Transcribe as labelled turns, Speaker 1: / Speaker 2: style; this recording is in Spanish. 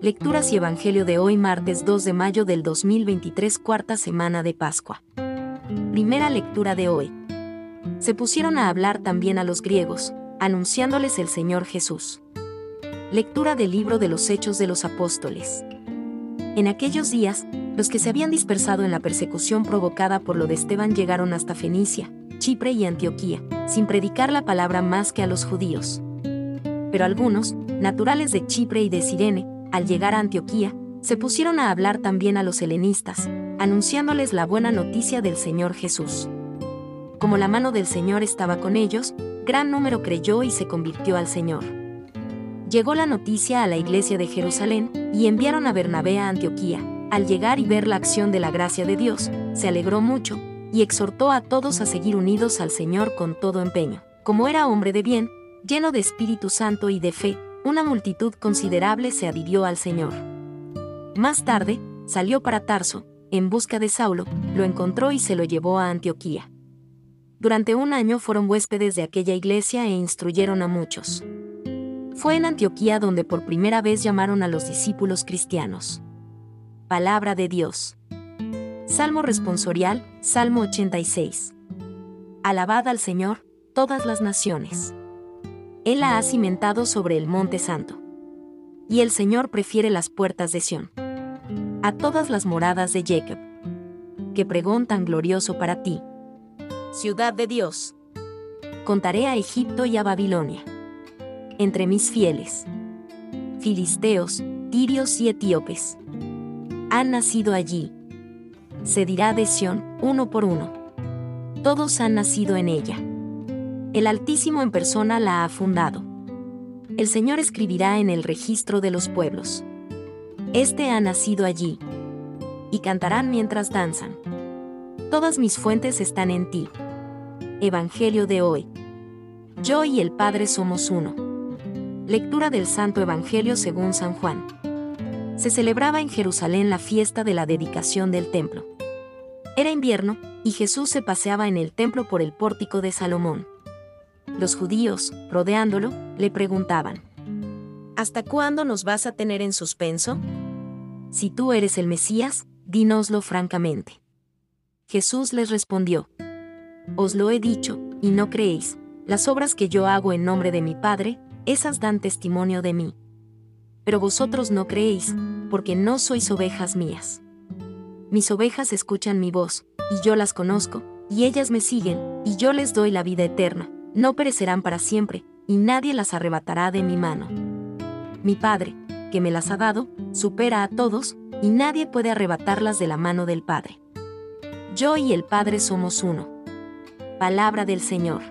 Speaker 1: Lecturas y Evangelio de hoy martes 2 de mayo del 2023 cuarta semana de Pascua. Primera lectura de hoy. Se pusieron a hablar también a los griegos, anunciándoles el Señor Jesús. Lectura del libro de los Hechos de los Apóstoles. En aquellos días, los que se habían dispersado en la persecución provocada por lo de Esteban llegaron hasta Fenicia, Chipre y Antioquía, sin predicar la palabra más que a los judíos. Pero algunos, naturales de Chipre y de Sirene, al llegar a Antioquía, se pusieron a hablar también a los helenistas, anunciándoles la buena noticia del Señor Jesús. Como la mano del Señor estaba con ellos, gran número creyó y se convirtió al Señor. Llegó la noticia a la iglesia de Jerusalén, y enviaron a Bernabé a Antioquía. Al llegar y ver la acción de la gracia de Dios, se alegró mucho, y exhortó a todos a seguir unidos al Señor con todo empeño. Como era hombre de bien, lleno de Espíritu Santo y de fe, una multitud considerable se adhirió al Señor. Más tarde, salió para Tarso, en busca de Saulo, lo encontró y se lo llevó a Antioquía. Durante un año fueron huéspedes de aquella iglesia e instruyeron a muchos. Fue en Antioquía donde por primera vez llamaron a los discípulos cristianos. Palabra de Dios. Salmo responsorial, Salmo 86. Alabad al Señor, todas las naciones. Él la ha cimentado sobre el monte santo. Y el Señor prefiere las puertas de Sión. A todas las moradas de Jacob. Que pregón tan glorioso para ti. Ciudad de Dios. Contaré a Egipto y a Babilonia. Entre mis fieles. Filisteos, tirios y etíopes. Han nacido allí. Se dirá de Sión, uno por uno. Todos han nacido en ella. El Altísimo en persona la ha fundado. El Señor escribirá en el registro de los pueblos. Este ha nacido allí. Y cantarán mientras danzan. Todas mis fuentes están en ti. Evangelio de hoy. Yo y el Padre somos uno. Lectura del Santo Evangelio según San Juan. Se celebraba en Jerusalén la fiesta de la dedicación del templo. Era invierno, y Jesús se paseaba en el templo por el pórtico de Salomón los judíos, rodeándolo, le preguntaban, ¿Hasta cuándo nos vas a tener en suspenso? Si tú eres el Mesías, dínoslo francamente. Jesús les respondió, Os lo he dicho, y no creéis, las obras que yo hago en nombre de mi Padre, esas dan testimonio de mí. Pero vosotros no creéis, porque no sois ovejas mías. Mis ovejas escuchan mi voz, y yo las conozco, y ellas me siguen, y yo les doy la vida eterna no perecerán para siempre, y nadie las arrebatará de mi mano. Mi Padre, que me las ha dado, supera a todos, y nadie puede arrebatarlas de la mano del Padre. Yo y el Padre somos uno. Palabra del Señor.